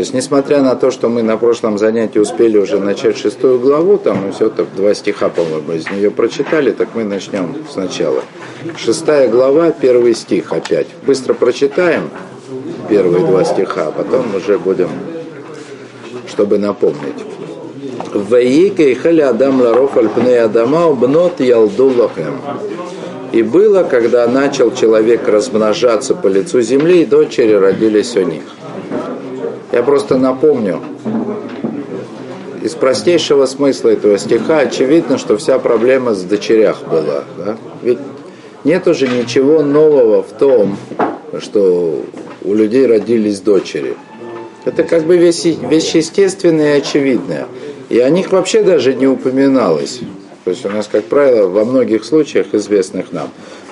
То есть, несмотря на то, что мы на прошлом занятии успели уже начать шестую главу, там мы все так два стиха, по-моему, из нее прочитали, так мы начнем сначала. Шестая глава, первый стих опять. Быстро прочитаем первые два стиха, а потом уже будем, чтобы напомнить. Ваикей халя адам ларов альпней адама И было, когда начал человек размножаться по лицу земли, и дочери родились у них. Я просто напомню, из простейшего смысла этого стиха очевидно, что вся проблема с дочерях была. Да? Ведь нет уже ничего нового в том, что у людей родились дочери. Это как бы вещь, вещь естественная и очевидная. И о них вообще даже не упоминалось. То есть у нас, как правило, во многих случаях, известных нам,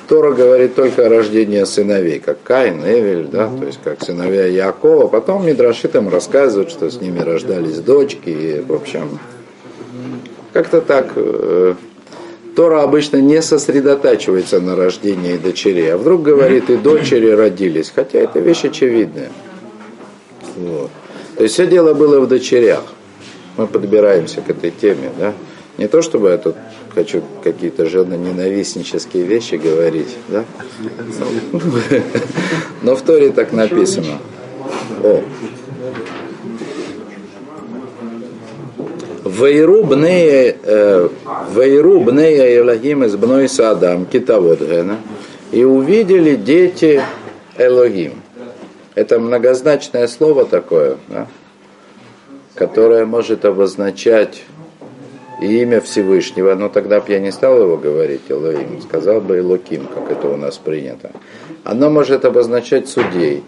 Тора говорит только о рождении сыновей, как Каин, Эвель, да, то есть как сыновья Якова. Потом Мидраши там рассказывают, что с ними рождались дочки, и, в общем, как-то так. Э, Тора обычно не сосредотачивается на рождении дочерей, а вдруг говорит, и дочери родились, хотя это вещь очевидная. Вот. То есть все дело было в дочерях. Мы подбираемся к этой теме, да. Не то, чтобы я тут хочу какие-то женоненавистнические вещи говорить, да? Но в Торе так написано. О. Вейру бнея э, Элогим из бной Садам, китавод и увидели дети Элогим. Это многозначное слово такое, да? которое может обозначать и имя Всевышнего, но тогда бы я не стал его говорить Элоим, сказал бы Элоким, как это у нас принято. Оно может обозначать судей,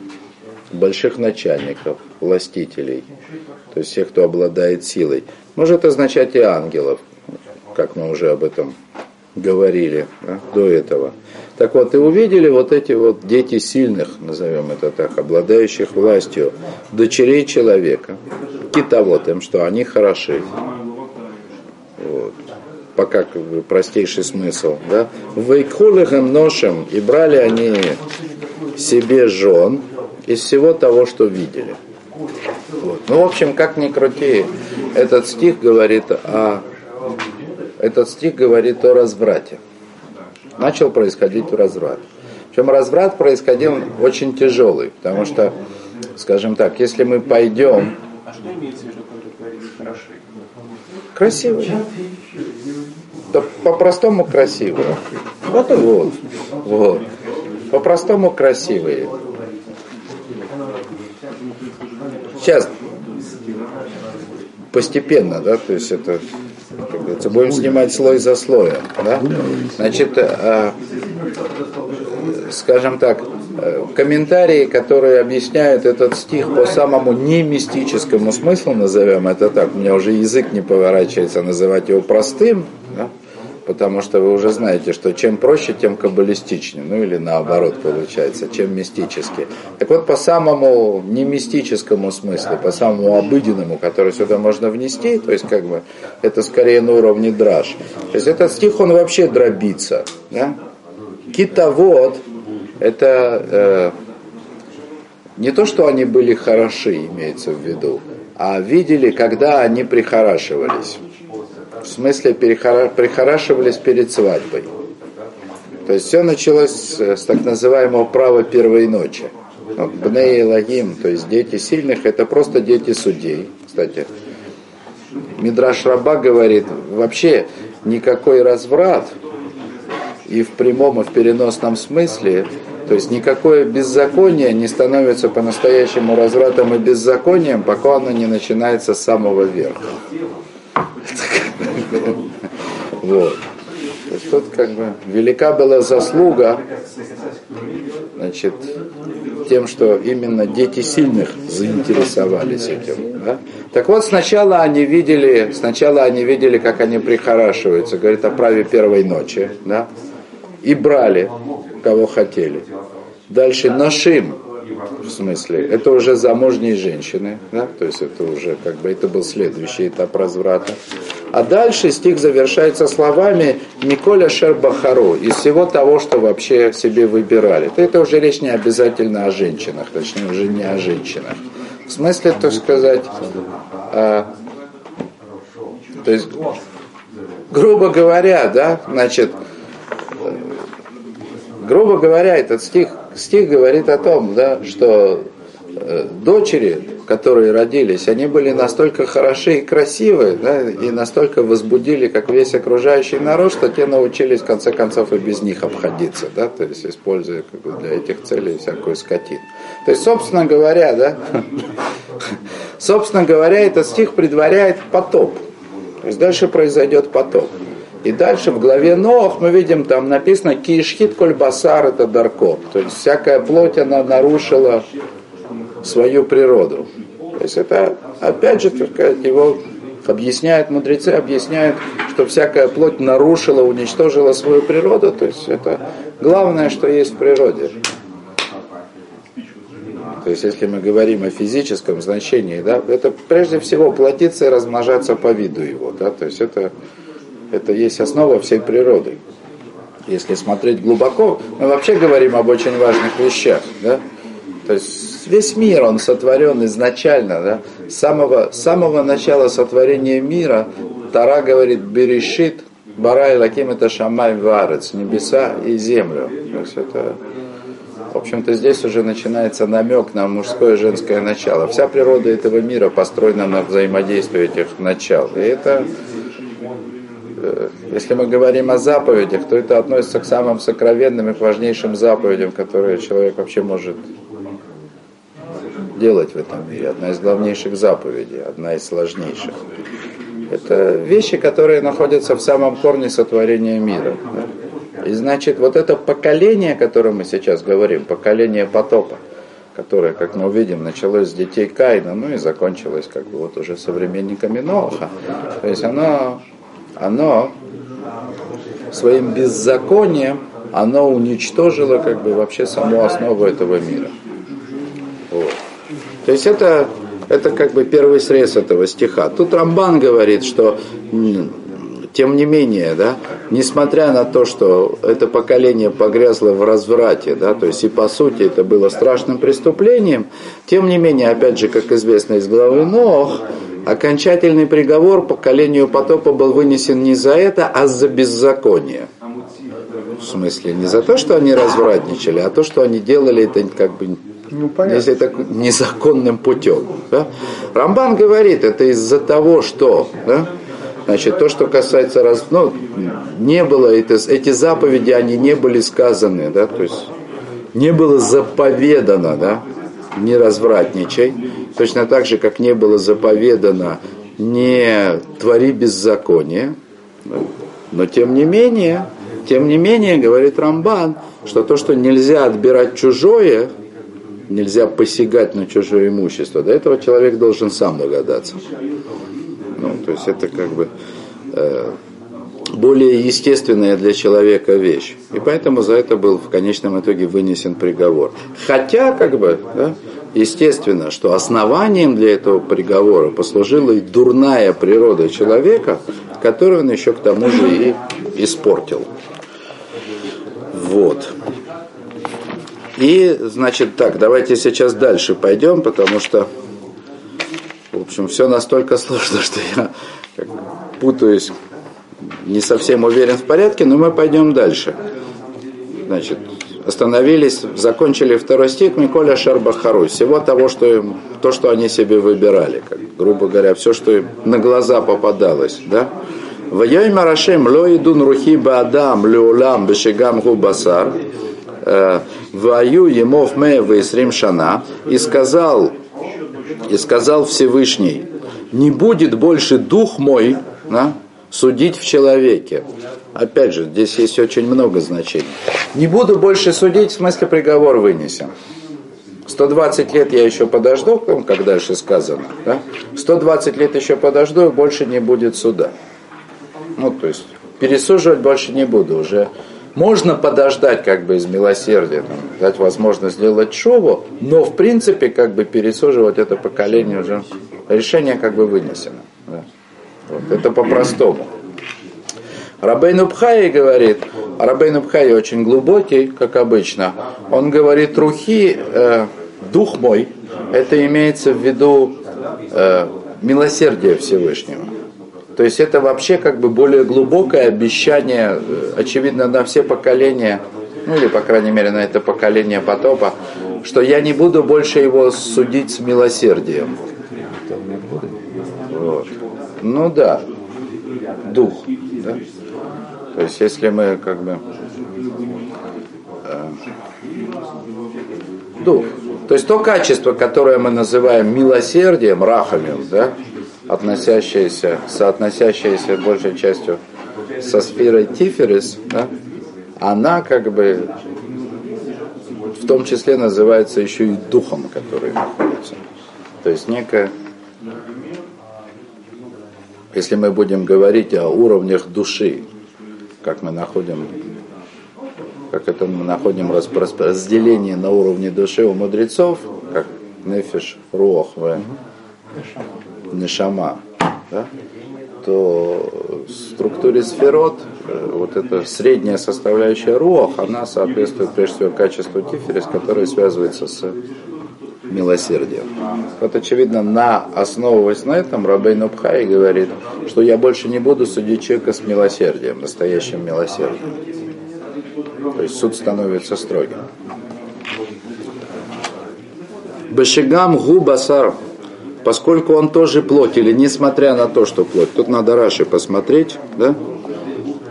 больших начальников, властителей, то есть тех, кто обладает силой. Может означать и ангелов, как мы уже об этом говорили да, до этого. Так вот, и увидели вот эти вот дети сильных, назовем это так, обладающих властью, дочерей человека, китовод что они хороши. Вот. Пока как бы простейший смысл. Да? Вейкхулихем ношем, и брали они себе жен из всего того, что видели. Вот. Ну, в общем, как ни крути, этот стих говорит о этот стих говорит о разврате. Начал происходить разврат. Причем разврат происходил очень тяжелый, потому что, скажем так, если мы пойдем... А что имеется в виду? Красивый. Да по-простому красивый. Вот вот. вот. По-простому красивые. Сейчас постепенно, да, то есть это, как говорится, будем снимать слой за слоем, да. Значит, э, скажем так, Э, комментарии, которые объясняют этот стих по самому не мистическому смыслу, назовем это так, у меня уже язык не поворачивается называть его простым, да? потому что вы уже знаете, что чем проще, тем каббалистичнее, ну или наоборот получается, чем мистически. Так вот, по самому не мистическому смыслу, по самому обыденному, который сюда можно внести, то есть как бы это скорее на уровне драж. То есть этот стих, он вообще дробится. Да? Китовод, это э, не то, что они были хороши, имеется в виду, а видели, когда они прихорашивались. В смысле, перехора, прихорашивались перед свадьбой. То есть все началось с, так называемого права первой ночи. Ну, Бней Лагим, то есть дети сильных, это просто дети судей. Кстати, Мидраш Раба говорит, вообще никакой разврат и в прямом, и в переносном смысле то есть никакое беззаконие не становится по-настоящему развратом и беззаконием, пока оно не начинается с самого верха. Вот. То есть тут как бы велика была заслуга, значит, тем, что именно дети сильных заинтересовались этим. Да? Так вот, сначала они видели, сначала они видели, как они прихорашиваются, говорит о праве первой ночи, да? И брали кого хотели. Дальше нашим, в смысле, это уже замужние женщины, да? то есть это уже как бы это был следующий этап разврата. А дальше стих завершается словами Миколя Шербахару из всего того, что вообще себе выбирали. Это уже речь не обязательно о женщинах, точнее уже не о женщинах. В смысле, так сказать, э, то есть, грубо говоря, да, значит, грубо говоря, этот стих, стих говорит о том, да, что э, дочери, которые родились, они были настолько хороши и красивы, да, и настолько возбудили, как весь окружающий народ, что те научились, в конце концов, и без них обходиться, да, то есть используя как бы, для этих целей всякую скотину. То есть, собственно говоря, да, собственно говоря, этот стих предваряет потоп. То есть дальше произойдет потоп. И дальше в главе Нох мы видим, там написано «Кишхит коль басар это дарко». То есть всякая плоть, она нарушила свою природу. То есть это, опять же, сказать, его объясняют, мудрецы объясняют, что всякая плоть нарушила, уничтожила свою природу. То есть это главное, что есть в природе. То есть если мы говорим о физическом значении, да, это прежде всего плодиться и размножаться по виду его. Да, то есть это это есть основа всей природы. Если смотреть глубоко, мы вообще говорим об очень важных вещах. Да? То есть весь мир, он сотворен изначально. Да? С, самого, с самого начала сотворения мира Тара говорит «Берешит, Барай Лаким это Шамай Варец, небеса и землю». То есть это, в общем-то, здесь уже начинается намек на мужское и женское начало. Вся природа этого мира построена на взаимодействии этих начал. И это если мы говорим о заповедях, то это относится к самым сокровенным и важнейшим заповедям, которые человек вообще может делать в этом мире. Одна из главнейших заповедей, одна из сложнейших. Это вещи, которые находятся в самом корне сотворения мира. И значит, вот это поколение, о котором мы сейчас говорим, поколение потопа, которое, как мы увидим, началось с детей Каина, ну и закончилось как бы вот уже современниками Ноха. То есть оно оно своим беззаконием, оно уничтожило как бы вообще саму основу этого мира. Вот. То есть это, это как бы первый срез этого стиха. Тут Рамбан говорит, что тем не менее, да, несмотря на то, что это поколение погрязло в разврате, да, то есть и по сути это было страшным преступлением, тем не менее, опять же, как известно из главы Нох, окончательный приговор поколению потопа был вынесен не за это, а за беззаконие. В смысле, не за то, что они развратничали, а то, что они делали это как бы ну, если это незаконным путем. Да? Рамбан говорит, это из-за того, что да? Значит, то, что касается раз, ну, не было это, эти заповеди, они не были сказаны, да, то есть не было заповедано, да, не развратничай, точно так же, как не было заповедано не твори беззаконие, но тем не менее, тем не менее, говорит Рамбан, что то, что нельзя отбирать чужое, нельзя посягать на чужое имущество, до этого человек должен сам догадаться. Ну, то есть это как бы э, более естественная для человека вещь. И поэтому за это был в конечном итоге вынесен приговор. Хотя, как бы, да, естественно, что основанием для этого приговора послужила и дурная природа человека, которую он еще к тому же и испортил. Вот. И, значит, так, давайте сейчас дальше пойдем, потому что, в общем, все настолько сложно, что я как, путаюсь не совсем уверен в порядке, но мы пойдем дальше. Значит, остановились, закончили второй стих Миколя Шарбахару. Всего того, что им, то, что они себе выбирали, как, грубо говоря, все, что им на глаза попадалось, да? Вайой Марашем ло идун рухи баадам леулам бешигам губасар э, ваю емов ме вейсрим шана и сказал и сказал Всевышний не будет больше дух мой да, судить в человеке. Опять же, здесь есть очень много значений. Не буду больше судить, в смысле приговор вынесен. 120 лет я еще подожду, как дальше сказано. Да? 120 лет еще подожду, и больше не будет суда. Ну, то есть, пересуживать больше не буду уже. Можно подождать как бы из милосердия, там, дать возможность сделать шову, но в принципе как бы пересуживать это поколение уже, решение как бы вынесено. Да. Вот, это по-простому. Рабейн Убхай говорит, Рабейн Убхай очень глубокий, как обычно, он говорит, рухи, э, дух мой, это имеется в виду э, милосердие Всевышнего. То есть это вообще как бы более глубокое обещание, э, очевидно, на все поколения, ну или, по крайней мере, на это поколение потопа, что я не буду больше его судить с милосердием. Вот. Ну да, дух. Да? То есть если мы как бы э, дух. То есть то качество, которое мы называем милосердием, рахамим, да, относящееся, соотносящееся большей частью со сферой Тиферис, да, она как бы в том числе называется еще и духом, который находится. То есть некое, если мы будем говорить о уровнях души, как мы находим как это мы находим разделение на уровне души у мудрецов, как нефиш, руах, нешама, да? то в структуре сферот э, вот эта средняя составляющая руах, она соответствует прежде всего качеству тиферис, которое связывается с милосердием. Вот очевидно, на, основываясь на этом, Рабей Нубхай говорит, что я больше не буду судить человека с милосердием, настоящим милосердием. То есть суд становится строгим. Башигам губасар, поскольку он тоже плоть, или несмотря на то, что плоть. Тут надо Раши посмотреть, да?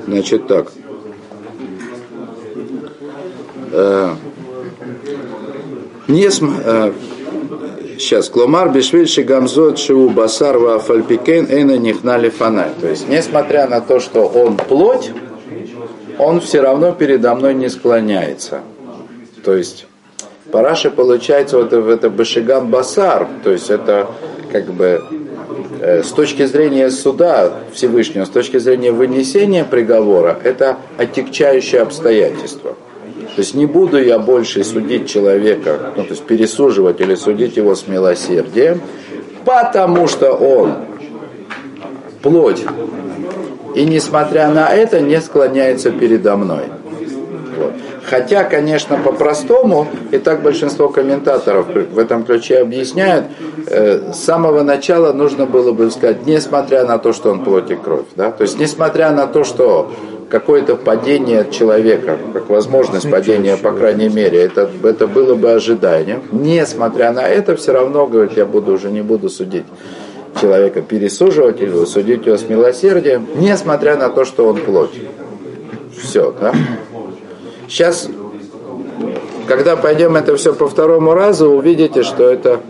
Значит так. Э, не см, э, сейчас, кломар бешвиль шигамзот шиу басар ва фальпикен эйна нихнали фанай. То есть, несмотря на то, что он плоть, он все равно передо мной не склоняется. То есть Параша получается вот в это Башигам Басар, то есть это как бы э, с точки зрения суда Всевышнего, с точки зрения вынесения приговора, это отягчающее обстоятельство. То есть не буду я больше судить человека, ну, то есть пересуживать или судить его с милосердием, потому что он плоть и несмотря на это не склоняется передо мной. Вот. Хотя, конечно, по-простому, и так большинство комментаторов в этом ключе объясняют, э, с самого начала нужно было бы сказать, несмотря на то, что он плоть и кровь. Да? То есть, несмотря на то, что какое-то падение человека, как возможность падения, по крайней мере, это, это было бы ожиданием. Несмотря на это, все равно, говорит, я буду уже не буду судить человека пересуживать или судить его с милосердием, несмотря на то, что он плоть. Все, да? Сейчас, когда пойдем это все по второму разу, увидите, что это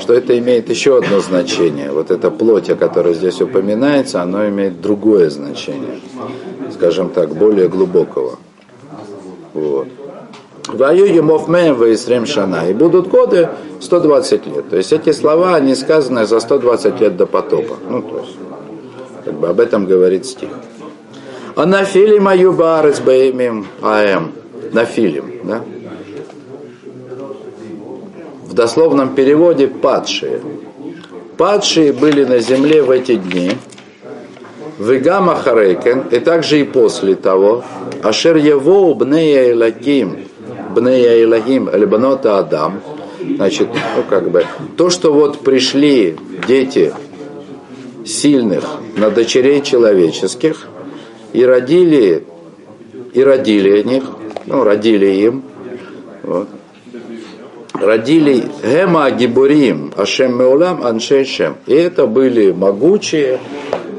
что это имеет еще одно значение. Вот эта плоть, о которой здесь упоминается, оно имеет другое значение. Скажем так, более глубокого. Вот. Ваю Емов Меем Шана. И будут годы 120 лет. То есть эти слова, они сказаны за 120 лет до потопа. Ну, то есть, как бы об этом говорит стих. А на филим аюбарец баимим аэм. На филим, да? Дословном переводе падшие. Падшие были на земле в эти дни. Вегама Харейкен, и также и после того, Ашер Евоу Бнея Элаким, Бнея Илахим Альбанота Адам. Значит, ну как бы, то, что вот пришли дети сильных на дочерей человеческих и родили, и родили них, ну, родили им, вот, родили Гема Гибурим, Ашем Меулам, Аншейшем. И это были могучие,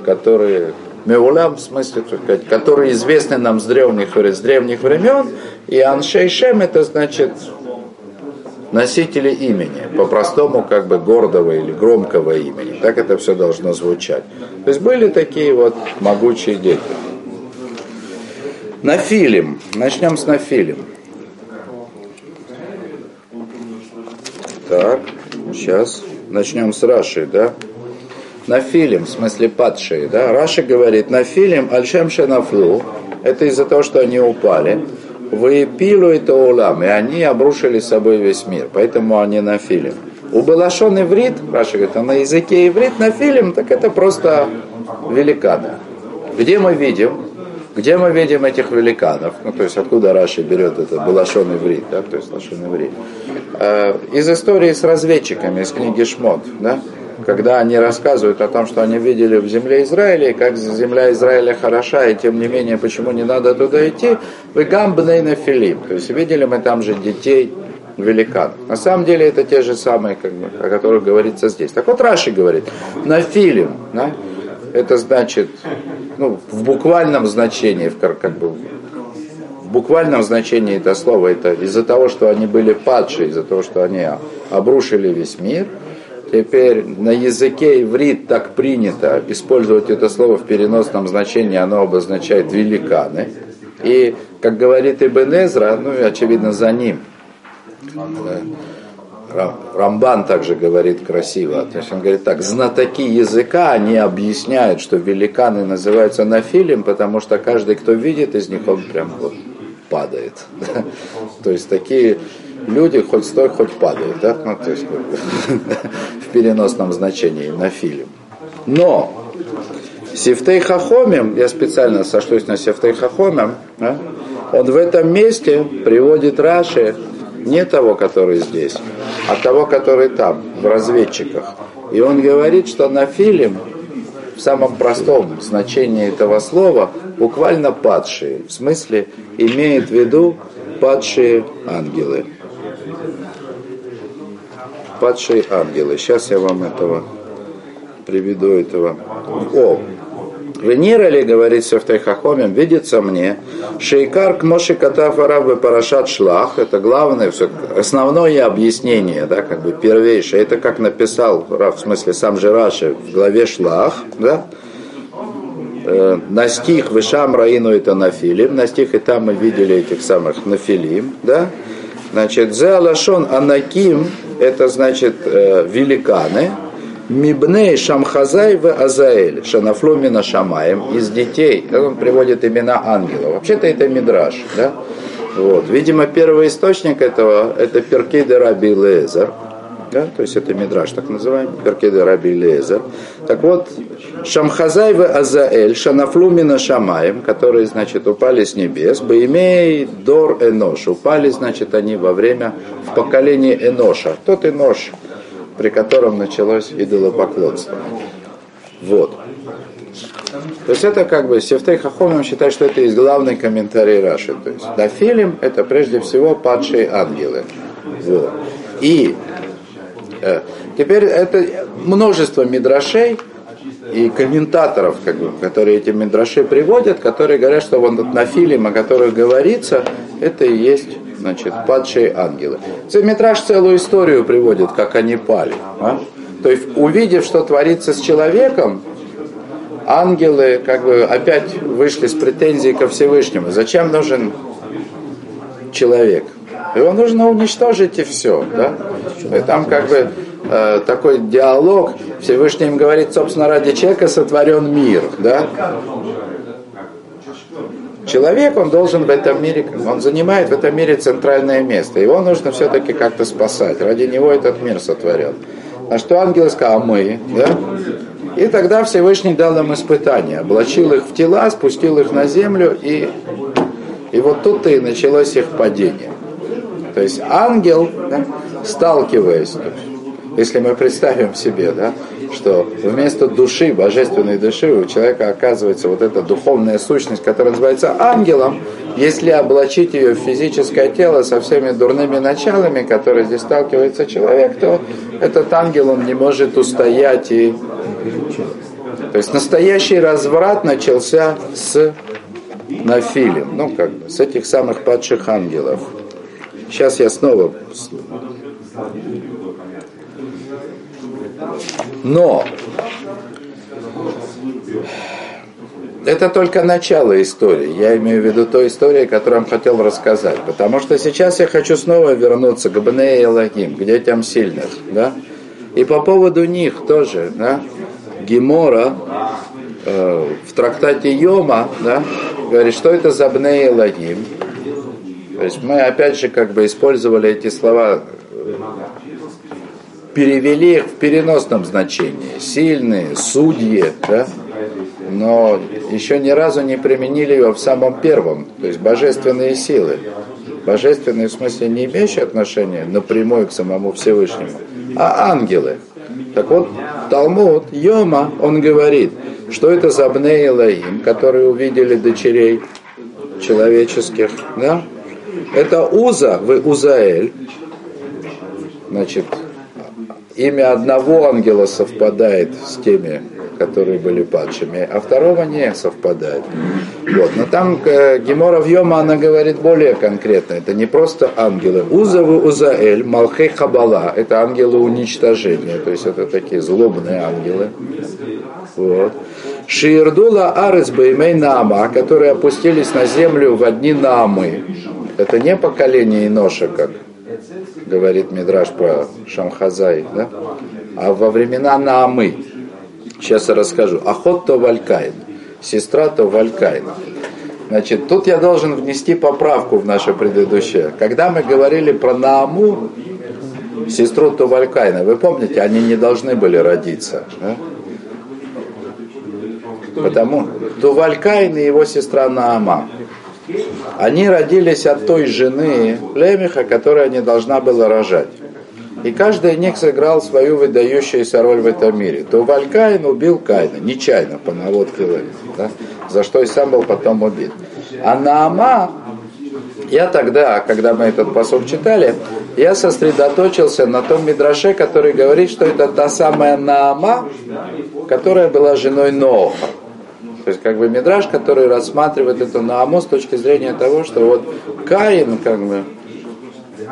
которые Меулам, в смысле, которые известны нам с древних, с древних времен, и Аншейшем это значит носители имени, по-простому как бы гордого или громкого имени. Так это все должно звучать. То есть были такие вот могучие дети. Нафилим. Начнем с Нафилим. Так, сейчас начнем с Раши, да? Нафилим, в смысле падшие, да? Раши говорит, Нафилим альшем шенафлу, это из-за того, что они упали. Вы пилу это улам, и они обрушили с собой весь мир, поэтому они на филим. У Балашон иврит, Раша говорит, а на языке иврит на филим, так это просто великаны. Где мы видим, Где мы видим этих великанов? Ну, то есть, откуда Раши берет это Балашон иврит, да, то есть Лашон иврит. Э, из истории с разведчиками, из книги Шмот, да, когда они рассказывают о том, что они видели в земле Израиля, и как земля Израиля хороша, и тем не менее, почему не надо туда идти, вы гамбней на Филипп. То есть видели мы там же детей великанов. На самом деле это те же самые, как бы, о которых говорится здесь. Так вот Раши говорит, на Филим, да, это значит, ну, в буквальном значении, в, как бы, в буквальном значении это слово, это из-за того, что они были падшие, из-за того, что они обрушили весь мир – Теперь на языке иврит так принято использовать это слово в переносном значении, оно обозначает великаны. И, как говорит Ибн Эзра, ну очевидно за ним, Рамбан также говорит красиво. То есть он говорит так, знатоки языка, они объясняют, что великаны называются нафилем, потому что каждый, кто видит из них, он прям вот падает. То есть такие люди хоть стой, хоть падают, да? Ну, то есть в переносном значении на фильм. Но Сифтей Хахомим, я специально сошлюсь на Сифтей Хахомим, да? он в этом месте приводит Раши не того, который здесь, а того, который там, в разведчиках. И он говорит, что на фильм в самом простом значении этого слова буквально падшие. В смысле имеет в виду падшие ангелы падшие ангелы. Сейчас я вам этого приведу этого. О, Венера ли, говорит Сефтай Хахомим, видится мне, Шейкар к Моши Катафарабы Парашат Шлах, это главное, все, основное объяснение, да, как бы первейшее, это как написал, в смысле сам же Раши в главе Шлах, да, э, на стих Вышам Раину это Нафилим, на стих и там мы видели этих самых Нафилим, да, значит, Зеалашон Анаким, это значит э, великаны, Мибней Шамхазай в Азаэль, Шанафлумина Шамаем, из детей, он приводит имена ангелов. Вообще-то это Мидраш, да? Вот. Видимо, первый источник этого, это Перкейде Раби Лезер, да? то есть это Мидраш, так называемый, Перкейде Раби Лезер. Так вот, Шамхазай в Азаэль, Шанафлумина Шамаем, которые, значит, упали с небес, Баимей Дор Энош, упали, значит, они во время, в поколении Эноша. Тот Энош, при котором началось идолопоклонство. Вот. То есть это как бы Сефтей Хахомим считает, что это есть главный комментарий Раши. То есть Дафилим это прежде всего падшие ангелы. Вот. И э, теперь это множество мидрашей, и комментаторов, как бы, которые эти мидраши приводят, которые говорят, что вот на фильм, о которых говорится, это и есть значит, падшие ангелы. Митраж целую историю приводит, как они пали. А? То есть, увидев, что творится с человеком, ангелы как бы опять вышли с претензией ко Всевышнему. Зачем нужен человек? Его нужно уничтожить и все. Да? И там как бы э, такой диалог, Всевышний им говорит, собственно, ради человека сотворен мир. Да? Человек, он должен в этом мире, он занимает в этом мире центральное место. Его нужно все-таки как-то спасать. Ради него этот мир сотворен. А что ангел сказал, а мы, да? И тогда Всевышний дал им испытание. Облачил их в тела, спустил их на землю, и, и вот тут-то и началось их падение. То есть ангел, да, сталкиваясь, если мы представим себе, да, что вместо души, божественной души, у человека оказывается вот эта духовная сущность, которая называется ангелом, если облачить ее в физическое тело со всеми дурными началами, которые здесь сталкивается человек, то этот ангел, он не может устоять и... То есть настоящий разврат начался с Нафилем, ну как бы, с этих самых падших ангелов. Сейчас я снова но это только начало истории. Я имею в виду той истории, которую я хотел рассказать. Потому что сейчас я хочу снова вернуться к Бне и Элогим, к детям сильных. Да? И по поводу них тоже. Да? Гемора э, в трактате Йома да, говорит, что это за Бне и Элогим. То есть мы опять же как бы использовали эти слова перевели их в переносном значении. Сильные, судьи, да? но еще ни разу не применили его в самом первом, то есть божественные силы. Божественные в смысле не имеющие отношения напрямую к самому Всевышнему, а ангелы. Так вот, Талмуд, Йома, он говорит, что это за Бней Элаим, которые увидели дочерей человеческих, да? Это Уза, вы Узаэль, значит, имя одного ангела совпадает с теми, которые были падшими, а второго не совпадает. Вот. Но там э, Гемора Йома, она говорит более конкретно. Это не просто ангелы. Узавы Узаэль, Малхей Хабала, это ангелы уничтожения, то есть это такие злобные ангелы. Вот. שירדו לארץ בימי נעמה, которые опустились на землю во дни Наамы. Это не поколение Эноша, как говорит Мидраш про Шамхазай, да? а во времена Наамы. Сейчас я расскажу. אחות תובל קין, сестра Тувалькайн. Значит, тут я должен внести поправку в наше предыдущее. Когда мы говорили про Нааму, сестру Тувалькайна, вы помните, они не должны были родиться. Да? Потому Тувалькайн и его сестра Наама. Они родились от той жены Лемеха, которая не должна была рожать. И каждый из них сыграл свою выдающуюся роль в этом мире. То Валькаин убил Каина, нечаянно, по наводке Лемеха, да? за что и сам был потом убит. А Наама, я тогда, когда мы этот посок читали, я сосредоточился на том Мидраше, который говорит, что это та самая Наама, которая была женой Ноха. То есть как бы Мидраш, который рассматривает это Нааму с точки зрения того, что вот Каин как бы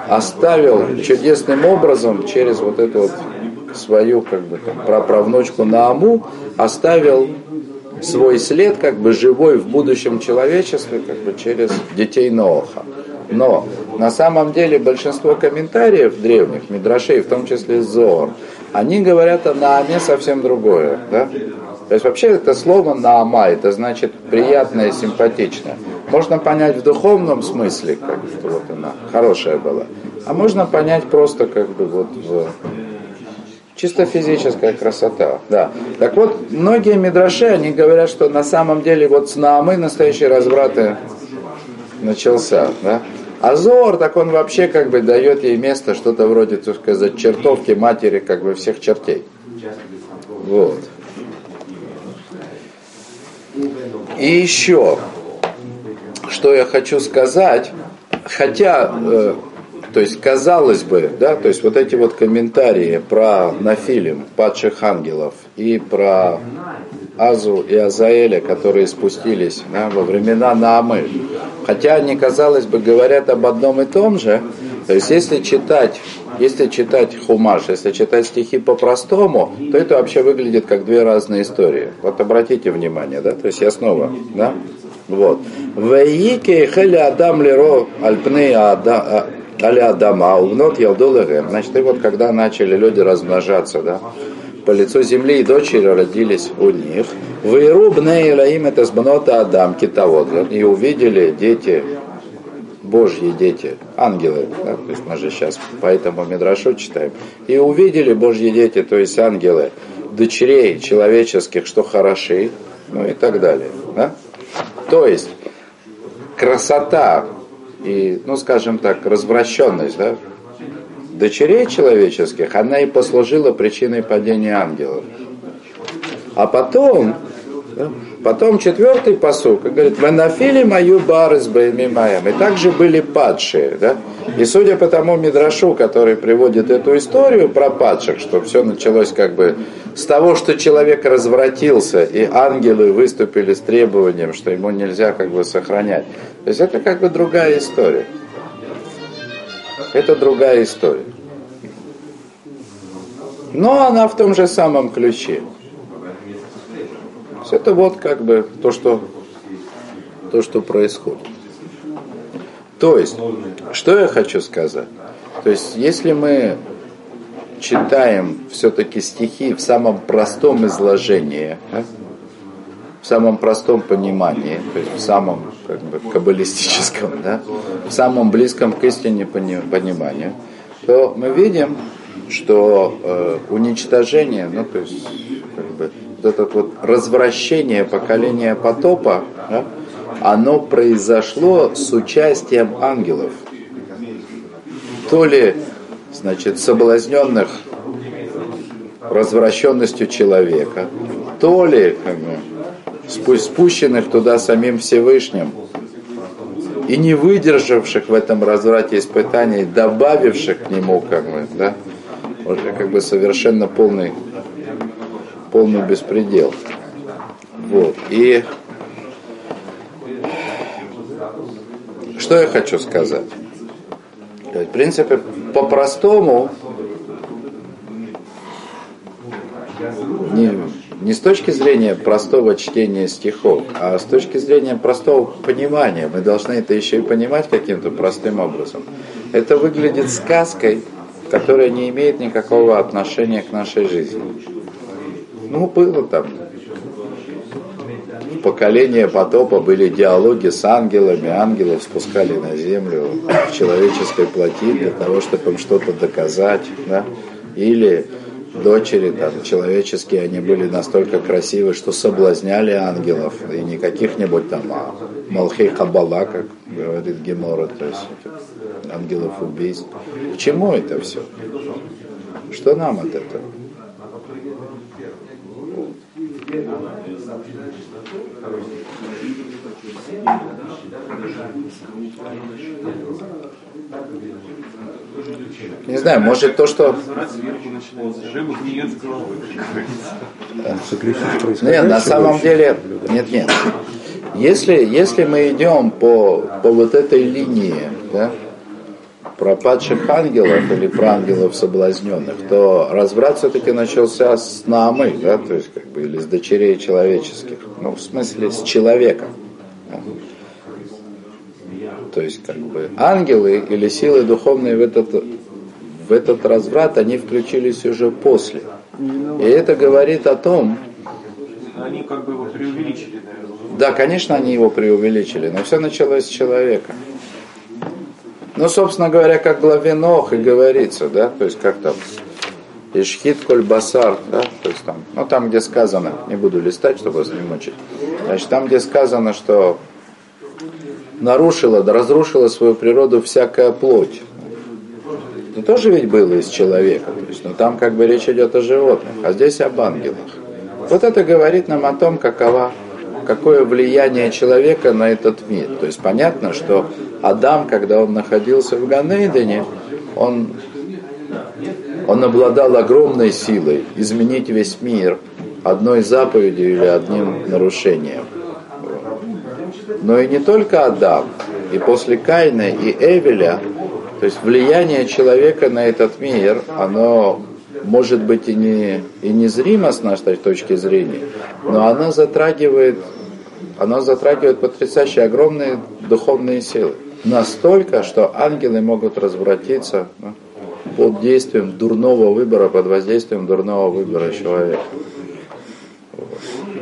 оставил чудесным образом через вот эту вот свою как бы там, праправнучку Нааму, оставил свой след как бы живой в будущем человечестве как бы через детей Ноаха. Но на самом деле большинство комментариев древних, Мидрашей, в том числе Зор, они говорят о Нааме совсем другое. Да? То есть вообще это слово наама, это значит приятное, симпатичное. Можно понять в духовном смысле, как что вот она хорошая была. А можно понять просто как бы вот в чисто физическая красота. Да. Так вот, многие мидраши, они говорят, что на самом деле вот с Наамы настоящий разврат начался. Да? А Зор, так он вообще как бы дает ей место, что-то вроде, так сказать, чертовки матери как бы всех чертей. Вот. И еще, что я хочу сказать, хотя, э, то есть казалось бы, да, то есть вот эти вот комментарии про Нафилим, падших ангелов, и про Азу и Азаэля, которые спустились да, во времена Наамы, хотя они, казалось бы, говорят об одном и том же, то есть если читать, если читать хумаш, если читать стихи по-простому, то это вообще выглядит как две разные истории. Вот обратите внимание, да, то есть я снова, да, вот. Вейки хели адам леро альпны адама, угнот ялдулэгэм. Значит, и вот когда начали люди размножаться, да, по лицу земли и дочери родились у них. Вейру бне илаим это сбнота адам китавод. И увидели дети Божьи дети, ангелы, да, то есть мы же сейчас по этому Мидрашу читаем, и увидели Божьи дети, то есть ангелы, дочерей человеческих, что хороши, ну и так далее. Да? То есть красота и, ну скажем так, развращенность да, дочерей человеческих, она и послужила причиной падения ангелов. А потом да? Потом четвертый посук говорит, «Ванафили мою бары с моем». И также были падшие. Да? И судя по тому Мидрашу, который приводит эту историю про падших, что все началось как бы с того, что человек развратился, и ангелы выступили с требованием, что ему нельзя как бы сохранять. То есть это как бы другая история. Это другая история. Но она в том же самом ключе. Это вот как бы то, что, то, что происходит. То есть, что я хочу сказать? То есть, если мы читаем все-таки стихи в самом простом изложении, да, в самом простом понимании, то есть в самом как бы, каббалистическом, да, в самом близком к истине пониманию, то мы видим, что э, уничтожение, ну то есть как бы, это вот развращение поколения потопа, да, оно произошло с участием ангелов. То ли, значит, соблазненных развращенностью человека, то ли как бы, спущенных туда самим Всевышним и не выдержавших в этом разврате испытаний, добавивших к нему как бы, да, уже как бы совершенно полный, полный беспредел. Вот. И что я хочу сказать? В принципе, по-простому, не, не с точки зрения простого чтения стихов, а с точки зрения простого понимания. Мы должны это еще и понимать каким-то простым образом. Это выглядит сказкой, которая не имеет никакого отношения к нашей жизни. Ну, было там. В поколение потопа были диалоги с ангелами, ангелов спускали на землю в человеческой плоти для того, чтобы им что-то доказать. Да? Или дочери там, человеческие, они были настолько красивы, что соблазняли ангелов, и не каких-нибудь там а Малхей Хабала, как говорит Гемора, то есть ангелов убийств. К чему это все? Что нам от этого? Не знаю, может то, что... Нет, на самом деле, нет, нет. Если, если мы идем по, по вот этой линии, да, про падших ангелов или про ангелов соблазненных, то разврат все-таки начался с намы, да, то есть как бы, или с дочерей человеческих, ну, в смысле, с человеком. Да. То есть, как бы, ангелы или силы духовные в этот, в этот разврат, они включились уже после. И это говорит о том, они как бы его преувеличили, наверное. Да, конечно, они его преувеличили, но все началось с человека. Ну, собственно говоря, как главенох и говорится, да, то есть как там, Ишхит коль да, то есть там, ну там, где сказано, не буду листать, чтобы вас не мучить, значит, там, где сказано, что нарушила, разрушила свою природу всякая плоть. Это тоже ведь было из человека, то есть, но там как бы речь идет о животных, а здесь об ангелах. Вот это говорит нам о том, какова какое влияние человека на этот мир. То есть понятно, что Адам, когда он находился в Ганейдене, он, он обладал огромной силой изменить весь мир одной заповедью или одним нарушением. Но и не только Адам, и после Кайна и Эвеля, то есть влияние человека на этот мир, оно может быть и не, и не зримо с нашей точки зрения, но оно затрагивает оно затрагивает потрясающие огромные духовные силы. Настолько, что ангелы могут развратиться под действием дурного выбора, под воздействием дурного выбора человека.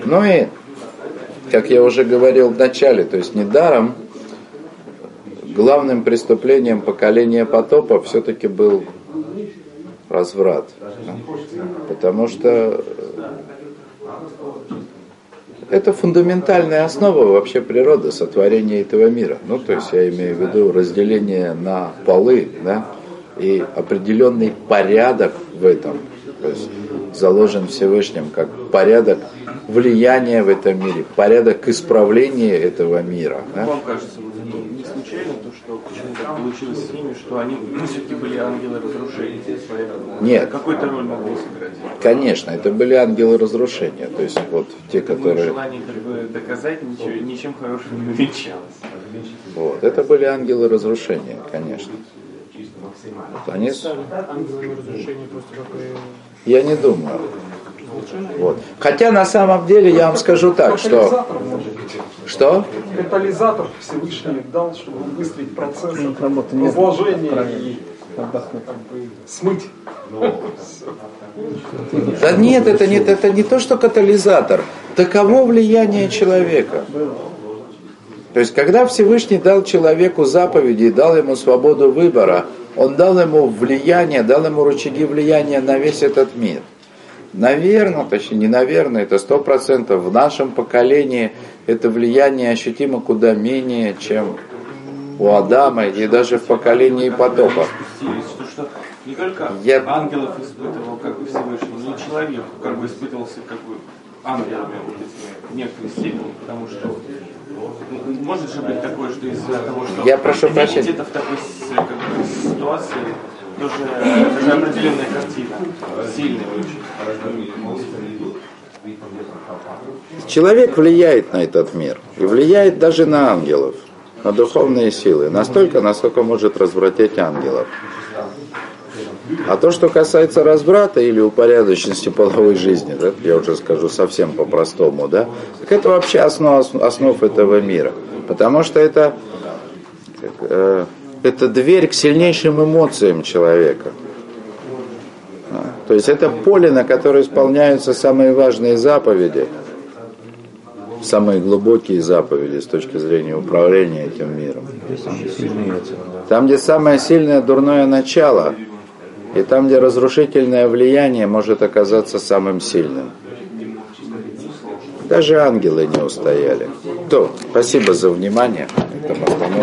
Ну и, как я уже говорил в начале, то есть недаром главным преступлением поколения потопа все-таки был разврат. Потому что это фундаментальная основа вообще природы, сотворения этого мира. Ну, то есть я имею в виду разделение на полы, да, и определенный порядок в этом. То есть заложен Всевышним как порядок влияния в этом мире, порядок исправления этого мира. Да случайно то, что почему так получилось с ними, что они ну, все-таки были ангелы разрушения? Нет. Какую-то роль могли сыграть? Конечно, это были ангелы разрушения. То есть вот те, которые... желание как бы доказать ничего, ничем хорошим не увенчалось. Вот, это были ангелы разрушения, конечно. Вот они... Я не думаю. Вот. Хотя на самом деле я вам скажу так, что... Что? Катализатор Всевышний дал, чтобы выстроить процесс разложения и смыть. Да нет, это не, это не то, что катализатор. Таково влияние человека. То есть, когда Всевышний дал человеку заповеди и дал ему свободу выбора, он дал ему влияние, дал ему рычаги влияния на весь этот мир – Наверное, точнее не наверное, это сто процентов. В нашем поколении это влияние ощутимо куда менее, чем у Адама и даже в поколении потопа. Не только Я- ангелов испытывал как бы Всевышний, но человек как бы испытывался как бы ангелами вот этими в некоторой степени, потому что ну, может же быть такое, что из-за того, что Я прошу прощения. в такой как бы, ситуации, тоже, тоже определенная картина, сильная очень. Человек влияет на этот мир и влияет даже на ангелов, на духовные силы, настолько, насколько может развратить ангелов. А то, что касается разврата или упорядоченности половой жизни, да, я уже скажу совсем по-простому, да, так это вообще основа основ этого мира. Потому что это, как, э, это дверь к сильнейшим эмоциям человека. А, То есть это поле, на которое исполняются самые важные заповеди, самые глубокие заповеди с точки зрения управления этим миром. Там, где самое сильное дурное начало, и там, где разрушительное влияние может оказаться самым сильным. Даже ангелы не устояли. То, спасибо за внимание. Остановимся.